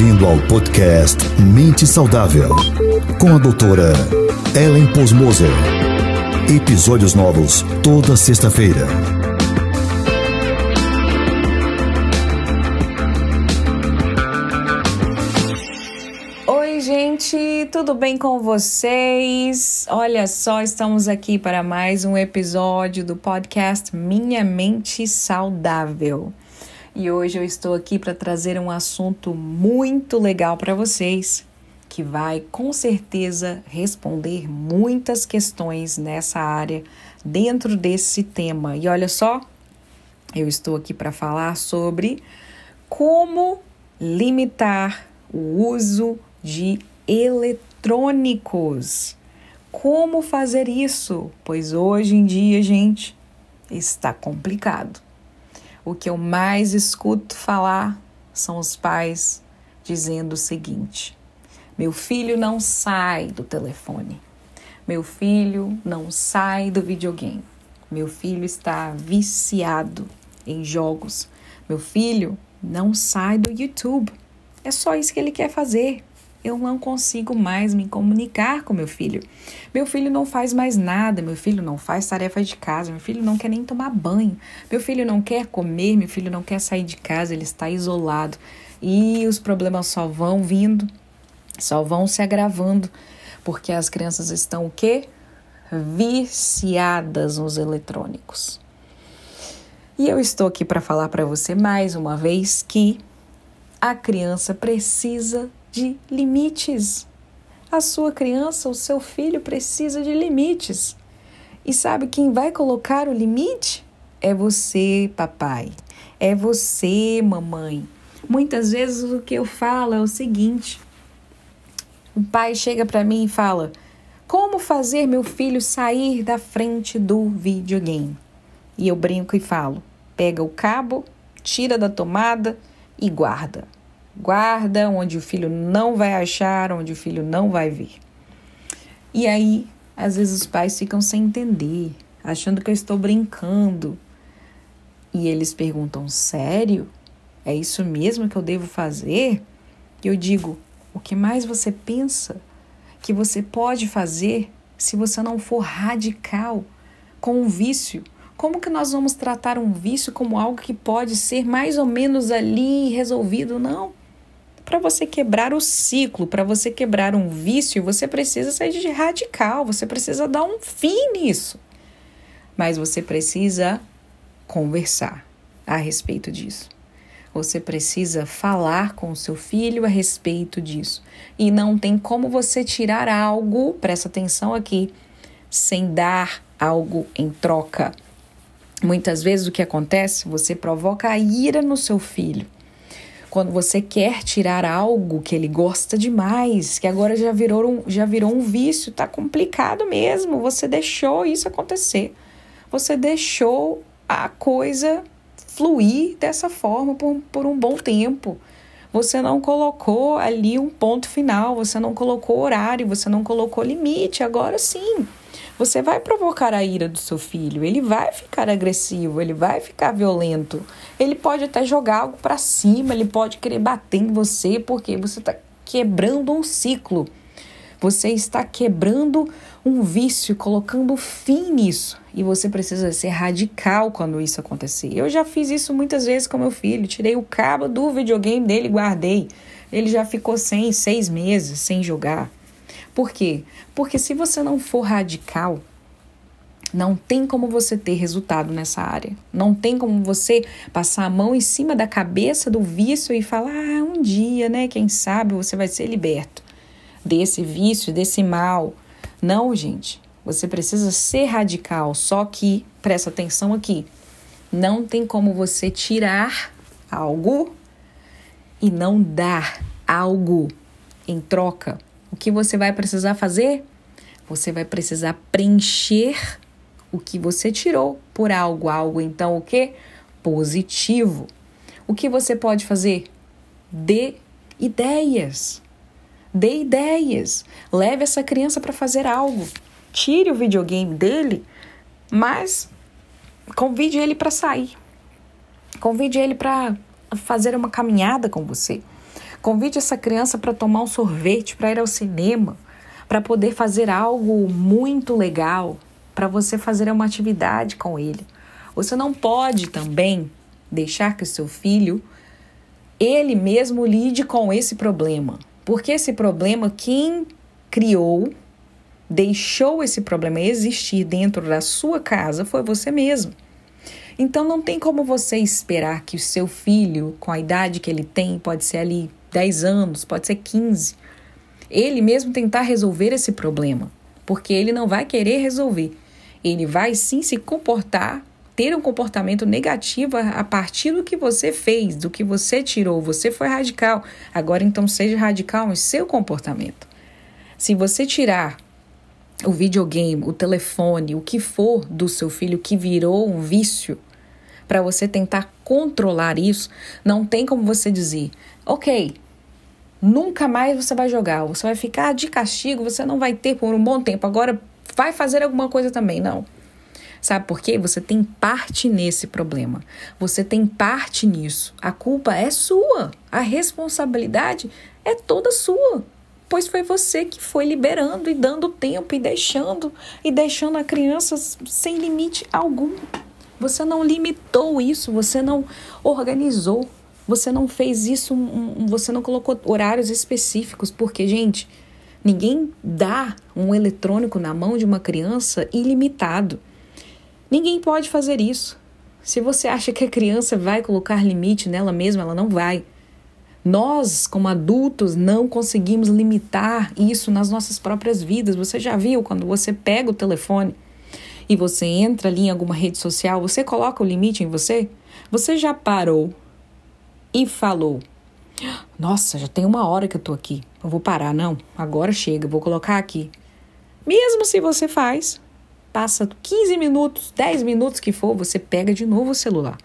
Bem-vindo ao podcast Mente Saudável, com a doutora Ellen Posmoser. Episódios novos toda sexta-feira. Oi, gente, tudo bem com vocês? Olha só, estamos aqui para mais um episódio do podcast Minha Mente Saudável. E hoje eu estou aqui para trazer um assunto muito legal para vocês, que vai com certeza responder muitas questões nessa área dentro desse tema. E olha só, eu estou aqui para falar sobre como limitar o uso de eletrônicos. Como fazer isso? Pois hoje em dia, gente, está complicado. O que eu mais escuto falar são os pais dizendo o seguinte: meu filho não sai do telefone, meu filho não sai do videogame, meu filho está viciado em jogos, meu filho não sai do YouTube. É só isso que ele quer fazer eu não consigo mais me comunicar com meu filho. Meu filho não faz mais nada, meu filho não faz tarefa de casa, meu filho não quer nem tomar banho, meu filho não quer comer, meu filho não quer sair de casa, ele está isolado. E os problemas só vão vindo, só vão se agravando, porque as crianças estão o quê? Viciadas nos eletrônicos. E eu estou aqui para falar para você mais uma vez que a criança precisa de limites. A sua criança, o seu filho precisa de limites. E sabe quem vai colocar o limite? É você, papai. É você, mamãe. Muitas vezes o que eu falo é o seguinte: o pai chega para mim e fala: Como fazer meu filho sair da frente do videogame? E eu brinco e falo: Pega o cabo, tira da tomada e guarda guarda, onde o filho não vai achar, onde o filho não vai ver. E aí, às vezes os pais ficam sem entender, achando que eu estou brincando. E eles perguntam: sério? É isso mesmo que eu devo fazer? E eu digo: o que mais você pensa que você pode fazer se você não for radical com o vício? Como que nós vamos tratar um vício como algo que pode ser mais ou menos ali resolvido? Não. Para você quebrar o ciclo, para você quebrar um vício, você precisa sair de radical, você precisa dar um fim nisso. Mas você precisa conversar a respeito disso. Você precisa falar com o seu filho a respeito disso. E não tem como você tirar algo, presta atenção aqui, sem dar algo em troca. Muitas vezes o que acontece, você provoca a ira no seu filho quando você quer tirar algo que ele gosta demais, que agora já virou um, já virou um vício, tá complicado mesmo. Você deixou isso acontecer. Você deixou a coisa fluir dessa forma por, por um bom tempo. Você não colocou ali um ponto final, você não colocou horário, você não colocou limite. Agora sim, você vai provocar a ira do seu filho, ele vai ficar agressivo, ele vai ficar violento, ele pode até jogar algo para cima, ele pode querer bater em você porque você está quebrando um ciclo. Você está quebrando um vício, colocando fim nisso. E você precisa ser radical quando isso acontecer. Eu já fiz isso muitas vezes com meu filho. Tirei o cabo do videogame dele guardei. Ele já ficou sem seis meses sem jogar. Por quê? Porque se você não for radical, não tem como você ter resultado nessa área. Não tem como você passar a mão em cima da cabeça do vício e falar: ah, um dia, né? Quem sabe você vai ser liberto desse vício, desse mal. Não, gente. Você precisa ser radical. Só que, presta atenção aqui: não tem como você tirar algo e não dar algo em troca o que você vai precisar fazer? Você vai precisar preencher o que você tirou por algo, algo então o que? Positivo. O que você pode fazer? Dê ideias. Dê ideias. Leve essa criança para fazer algo. Tire o videogame dele, mas convide ele para sair. Convide ele para fazer uma caminhada com você. Convide essa criança para tomar um sorvete, para ir ao cinema, para poder fazer algo muito legal, para você fazer uma atividade com ele. Você não pode também deixar que o seu filho ele mesmo lide com esse problema, porque esse problema quem criou, deixou esse problema existir dentro da sua casa foi você mesmo. Então não tem como você esperar que o seu filho, com a idade que ele tem, pode ser ali 10 anos, pode ser 15, ele mesmo tentar resolver esse problema, porque ele não vai querer resolver. Ele vai sim se comportar, ter um comportamento negativo a partir do que você fez, do que você tirou. Você foi radical. Agora então seja radical no seu comportamento. Se você tirar o videogame, o telefone, o que for do seu filho que virou um vício, para você tentar controlar isso, não tem como você dizer, ok, nunca mais você vai jogar, você vai ficar de castigo, você não vai ter por um bom tempo, agora vai fazer alguma coisa também. Não. Sabe por quê? Você tem parte nesse problema. Você tem parte nisso. A culpa é sua. A responsabilidade é toda sua. Pois foi você que foi liberando e dando tempo e deixando e deixando a criança sem limite algum. Você não limitou isso, você não organizou, você não fez isso, você não colocou horários específicos, porque, gente, ninguém dá um eletrônico na mão de uma criança ilimitado. Ninguém pode fazer isso. Se você acha que a criança vai colocar limite nela mesma, ela não vai. Nós, como adultos, não conseguimos limitar isso nas nossas próprias vidas. Você já viu quando você pega o telefone e você entra ali em alguma rede social, você coloca o limite em você? Você já parou e falou: Nossa, já tem uma hora que eu tô aqui. Eu vou parar, não. Agora chega, vou colocar aqui. Mesmo se você faz, passa 15 minutos, 10 minutos que for, você pega de novo o celular.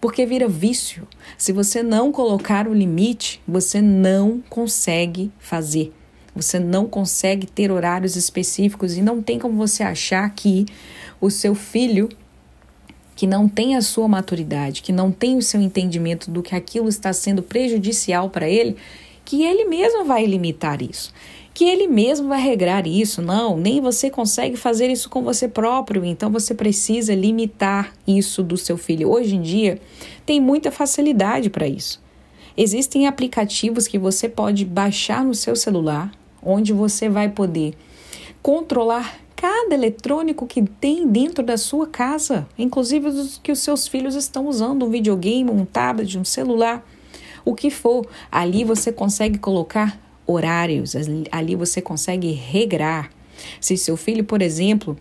Porque vira vício. Se você não colocar o limite, você não consegue fazer. Você não consegue ter horários específicos e não tem como você achar que o seu filho que não tem a sua maturidade, que não tem o seu entendimento do que aquilo está sendo prejudicial para ele, que ele mesmo vai limitar isso, que ele mesmo vai regrar isso. Não, nem você consegue fazer isso com você próprio, então você precisa limitar isso do seu filho. Hoje em dia, tem muita facilidade para isso. Existem aplicativos que você pode baixar no seu celular onde você vai poder controlar cada eletrônico que tem dentro da sua casa, inclusive os que os seus filhos estão usando, um videogame, um tablet, um celular, o que for. Ali você consegue colocar horários, ali você consegue regrar. Se seu filho, por exemplo,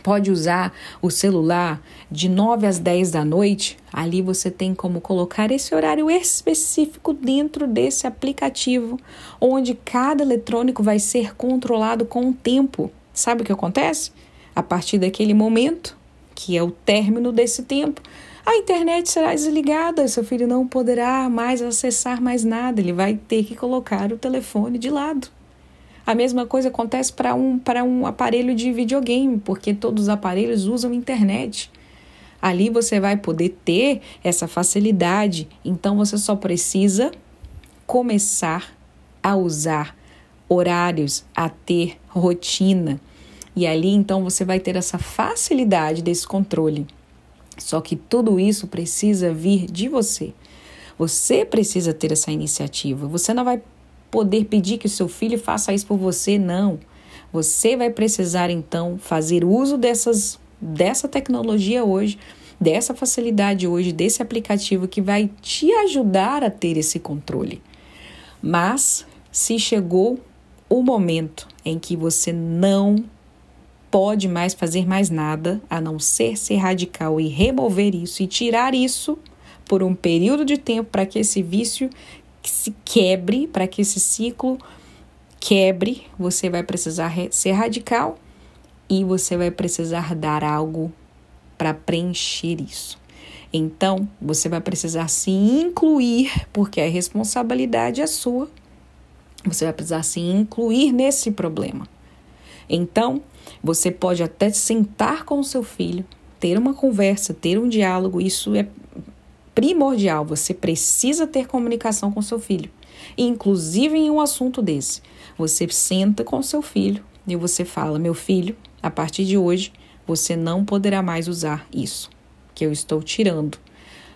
pode usar o celular de 9 às 10 da noite, ali você tem como colocar esse horário específico dentro desse aplicativo, onde cada eletrônico vai ser controlado com o tempo. Sabe o que acontece? A partir daquele momento, que é o término desse tempo, a internet será desligada, seu filho não poderá mais acessar mais nada, ele vai ter que colocar o telefone de lado. A mesma coisa acontece para um, um aparelho de videogame, porque todos os aparelhos usam internet. Ali você vai poder ter essa facilidade, então você só precisa começar a usar horários, a ter rotina. E ali então você vai ter essa facilidade desse controle. Só que tudo isso precisa vir de você. Você precisa ter essa iniciativa. Você não vai poder pedir que o seu filho faça isso por você, não. Você vai precisar então fazer uso dessas dessa tecnologia hoje, dessa facilidade hoje, desse aplicativo que vai te ajudar a ter esse controle. Mas se chegou o momento em que você não pode mais fazer mais nada a não ser ser radical e remover isso e tirar isso por um período de tempo para que esse vício se quebre, para que esse ciclo quebre, você vai precisar ser radical e você vai precisar dar algo para preencher isso. Então, você vai precisar se incluir, porque a responsabilidade é sua. Você vai precisar se incluir nesse problema. Então, você pode até sentar com o seu filho, ter uma conversa, ter um diálogo, isso é primordial. Você precisa ter comunicação com seu filho. inclusive em um assunto desse. Você senta com seu filho e você fala: Meu filho, a partir de hoje você não poderá mais usar isso que eu estou tirando.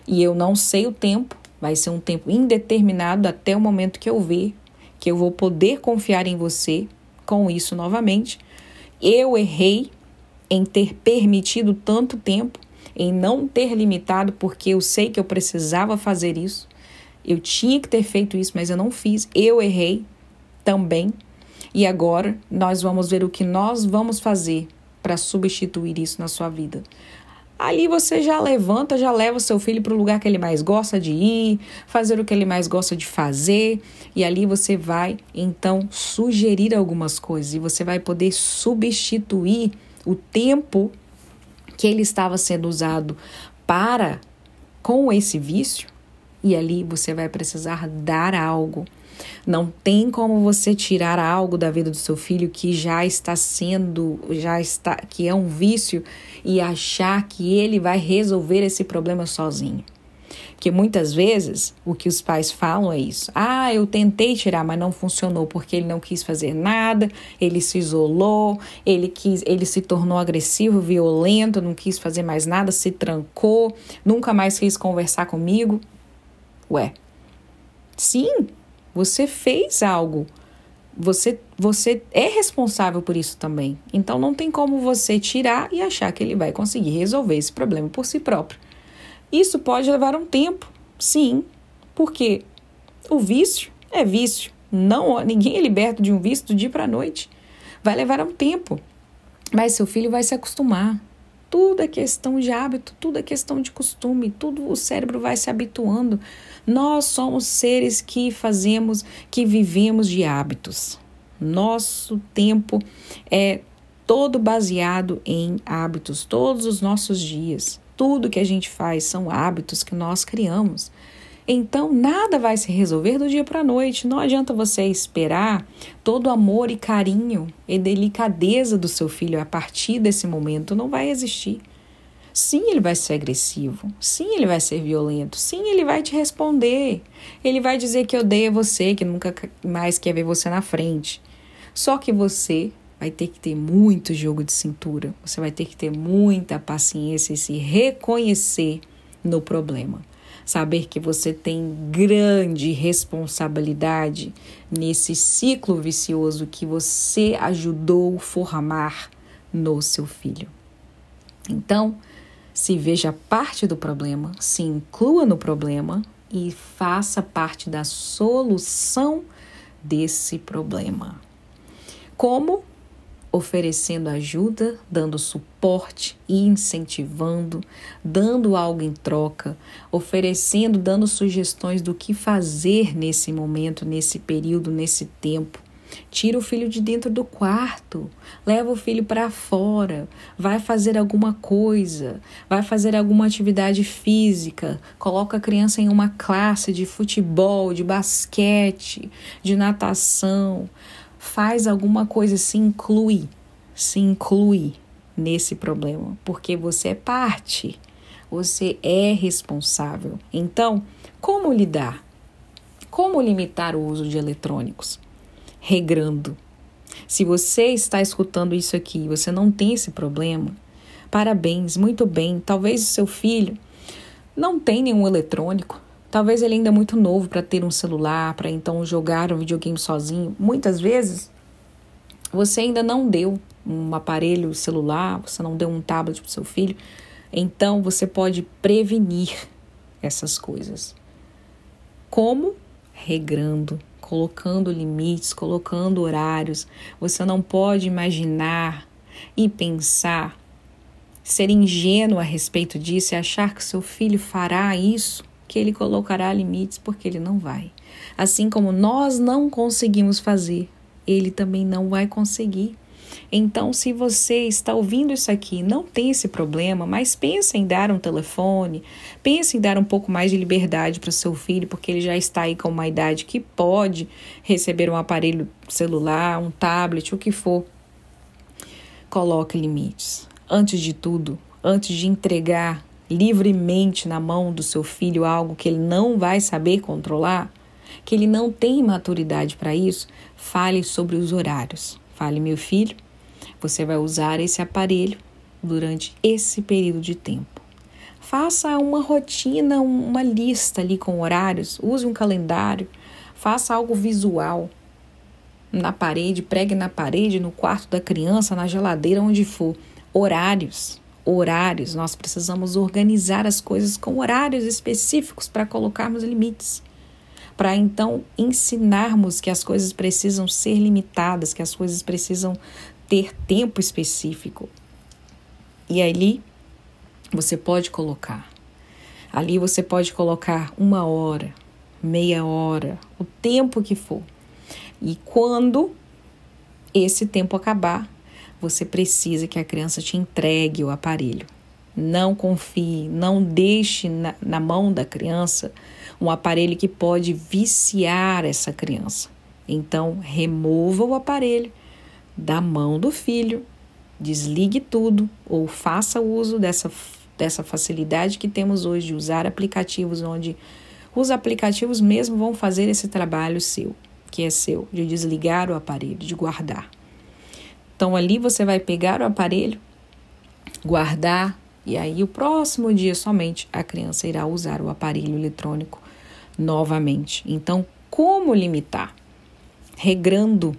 E eu não sei o tempo, vai ser um tempo indeterminado até o momento que eu ver que eu vou poder confiar em você com isso novamente. Eu errei em ter permitido tanto tempo, em não ter limitado, porque eu sei que eu precisava fazer isso. Eu tinha que ter feito isso, mas eu não fiz. Eu errei também. E agora nós vamos ver o que nós vamos fazer para substituir isso na sua vida. Ali você já levanta, já leva seu filho para o lugar que ele mais gosta de ir, fazer o que ele mais gosta de fazer, e ali você vai então sugerir algumas coisas e você vai poder substituir o tempo que ele estava sendo usado para com esse vício, e ali você vai precisar dar algo. Não tem como você tirar algo da vida do seu filho que já está sendo, já está, que é um vício e achar que ele vai resolver esse problema sozinho. Porque muitas vezes o que os pais falam é isso. Ah, eu tentei tirar, mas não funcionou porque ele não quis fazer nada, ele se isolou, ele quis, ele se tornou agressivo, violento, não quis fazer mais nada, se trancou, nunca mais quis conversar comigo. Ué. Sim, você fez algo. Você, você é responsável por isso também. Então não tem como você tirar e achar que ele vai conseguir resolver esse problema por si próprio. Isso pode levar um tempo, sim, porque o vício é vício. Não, ninguém é liberto de um vício do dia para a noite. Vai levar um tempo, mas seu filho vai se acostumar. Tudo é questão de hábito, tudo é questão de costume, tudo o cérebro vai se habituando. Nós somos seres que fazemos, que vivemos de hábitos. Nosso tempo é todo baseado em hábitos, todos os nossos dias. Tudo que a gente faz são hábitos que nós criamos. Então, nada vai se resolver do dia para a noite. Não adianta você esperar todo o amor e carinho e delicadeza do seu filho a partir desse momento. Não vai existir. Sim, ele vai ser agressivo. Sim, ele vai ser violento. Sim, ele vai te responder. Ele vai dizer que odeia você, que nunca mais quer ver você na frente. Só que você vai ter que ter muito jogo de cintura, você vai ter que ter muita paciência e se reconhecer no problema. Saber que você tem grande responsabilidade nesse ciclo vicioso que você ajudou formar no seu filho. Então, se veja parte do problema, se inclua no problema e faça parte da solução desse problema. Como oferecendo ajuda, dando suporte e incentivando, dando algo em troca, oferecendo, dando sugestões do que fazer nesse momento, nesse período, nesse tempo. Tira o filho de dentro do quarto, leva o filho para fora, vai fazer alguma coisa, vai fazer alguma atividade física, coloca a criança em uma classe de futebol, de basquete, de natação, faz alguma coisa, se inclui, se inclui nesse problema, porque você é parte, você é responsável. Então, como lidar? Como limitar o uso de eletrônicos? Regrando. Se você está escutando isso aqui e você não tem esse problema, parabéns, muito bem. Talvez o seu filho não tenha nenhum eletrônico, Talvez ele ainda é muito novo para ter um celular, para então jogar um videogame sozinho. Muitas vezes você ainda não deu um aparelho celular, você não deu um tablet para seu filho. Então você pode prevenir essas coisas. Como? Regrando, colocando limites, colocando horários. Você não pode imaginar e pensar, ser ingênuo a respeito disso e achar que seu filho fará isso que ele colocará limites, porque ele não vai. Assim como nós não conseguimos fazer, ele também não vai conseguir. Então, se você está ouvindo isso aqui, não tem esse problema, mas pensa em dar um telefone, pensa em dar um pouco mais de liberdade para o seu filho, porque ele já está aí com uma idade que pode receber um aparelho celular, um tablet, o que for. Coloque limites. Antes de tudo, antes de entregar livremente na mão do seu filho algo que ele não vai saber controlar, que ele não tem maturidade para isso, fale sobre os horários. Fale, meu filho, você vai usar esse aparelho durante esse período de tempo. Faça uma rotina, uma lista ali com horários, use um calendário, faça algo visual na parede, pregue na parede, no quarto da criança, na geladeira, onde for. Horários, horários. Nós precisamos organizar as coisas com horários específicos para colocarmos limites. Para então ensinarmos que as coisas precisam ser limitadas, que as coisas precisam ter tempo específico. E ali você pode colocar. Ali você pode colocar uma hora, meia hora, o tempo que for. E quando esse tempo acabar, você precisa que a criança te entregue o aparelho. Não confie, não deixe na, na mão da criança um aparelho que pode viciar essa criança. Então, remova o aparelho da mão do filho, desligue tudo ou faça uso dessa dessa facilidade que temos hoje de usar aplicativos onde os aplicativos mesmo vão fazer esse trabalho seu, que é seu, de desligar o aparelho, de guardar. Então ali você vai pegar o aparelho, guardar e aí o próximo dia somente a criança irá usar o aparelho eletrônico novamente. Então, como limitar? Regrando,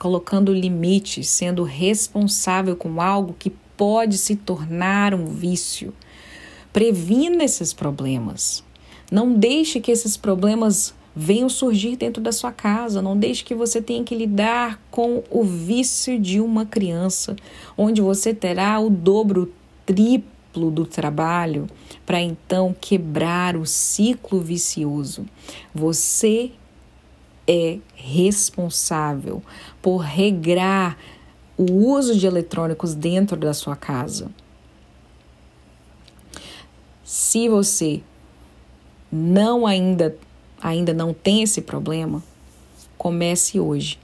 colocando limites, sendo responsável com algo que pode se tornar um vício. Previna esses problemas. Não deixe que esses problemas venham surgir dentro da sua casa. Não deixe que você tenha que lidar com o vício de uma criança, onde você terá o dobro, o triplo do trabalho para então quebrar o ciclo vicioso. Você é responsável por regrar o uso de eletrônicos dentro da sua casa. Se você não ainda ainda não tem esse problema, comece hoje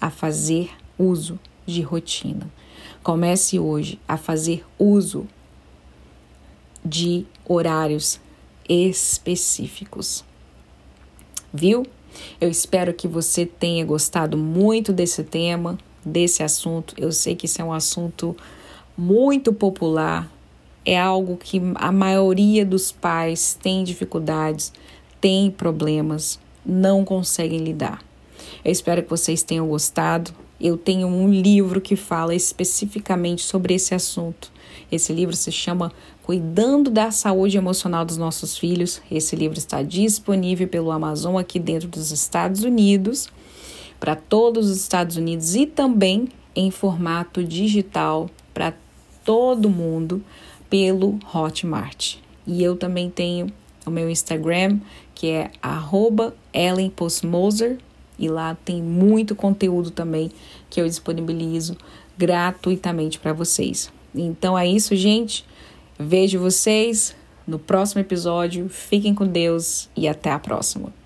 a fazer uso de rotina. Comece hoje a fazer uso de horários específicos. Viu? Eu espero que você tenha gostado muito desse tema, desse assunto. Eu sei que isso é um assunto muito popular, é algo que a maioria dos pais tem dificuldades, tem problemas, não conseguem lidar. Eu espero que vocês tenham gostado. Eu tenho um livro que fala especificamente sobre esse assunto. Esse livro se chama Cuidando da Saúde Emocional dos Nossos Filhos. Esse livro está disponível pelo Amazon aqui dentro dos Estados Unidos, para todos os Estados Unidos e também em formato digital para todo mundo pelo Hotmart. E eu também tenho o meu Instagram, que é @ellenpostmoser, e lá tem muito conteúdo também que eu disponibilizo gratuitamente para vocês. Então é isso, gente. Vejo vocês no próximo episódio. Fiquem com Deus e até a próxima.